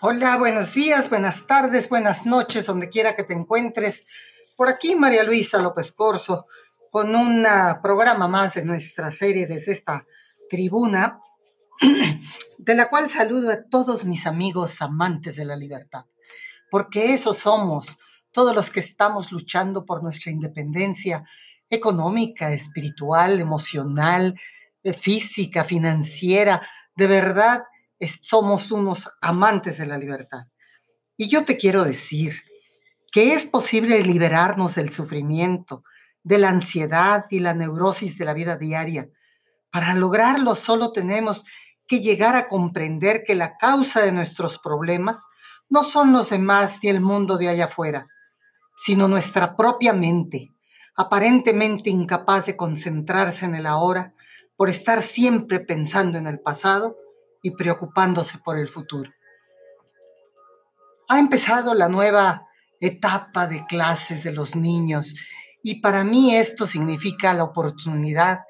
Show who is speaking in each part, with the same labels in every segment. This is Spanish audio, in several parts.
Speaker 1: Hola, buenos días, buenas tardes, buenas noches, donde quiera que te encuentres. Por aquí María Luisa López Corso, con un programa más de nuestra serie desde esta tribuna, de la cual saludo a todos mis amigos amantes de la libertad, porque esos somos, todos los que estamos luchando por nuestra independencia económica, espiritual, emocional, eh, física, financiera, de verdad somos unos amantes de la libertad. Y yo te quiero decir que es posible liberarnos del sufrimiento, de la ansiedad y la neurosis de la vida diaria. Para lograrlo solo tenemos que llegar a comprender que la causa de nuestros problemas no son los demás ni el mundo de allá afuera, sino nuestra propia mente, aparentemente incapaz de concentrarse en el ahora por estar siempre pensando en el pasado y preocupándose por el futuro. Ha empezado la nueva etapa de clases de los niños y para mí esto significa la oportunidad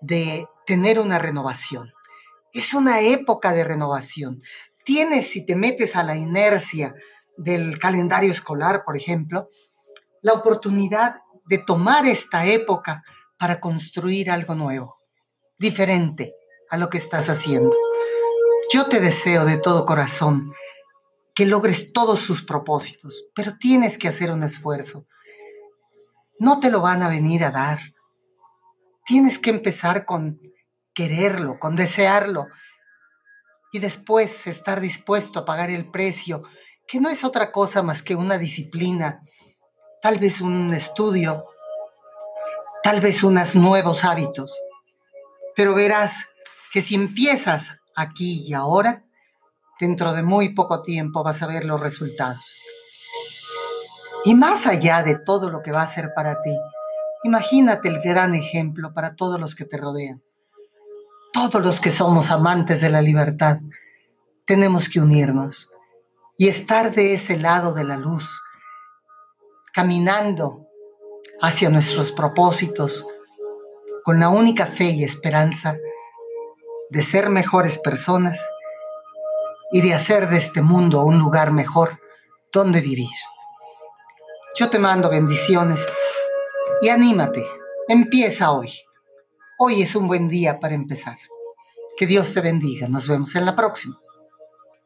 Speaker 1: de tener una renovación. Es una época de renovación. Tienes, si te metes a la inercia del calendario escolar, por ejemplo, la oportunidad de tomar esta época para construir algo nuevo, diferente a lo que estás haciendo. Yo te deseo de todo corazón que logres todos sus propósitos, pero tienes que hacer un esfuerzo. No te lo van a venir a dar. Tienes que empezar con quererlo, con desearlo y después estar dispuesto a pagar el precio, que no es otra cosa más que una disciplina, tal vez un estudio, tal vez unos nuevos hábitos. Pero verás que si empiezas aquí y ahora, dentro de muy poco tiempo vas a ver los resultados. Y más allá de todo lo que va a ser para ti, imagínate el gran ejemplo para todos los que te rodean. Todos los que somos amantes de la libertad, tenemos que unirnos y estar de ese lado de la luz, caminando hacia nuestros propósitos, con la única fe y esperanza de ser mejores personas y de hacer de este mundo un lugar mejor donde vivir. Yo te mando bendiciones y anímate, empieza hoy. Hoy es un buen día para empezar. Que Dios te bendiga. Nos vemos en la próxima.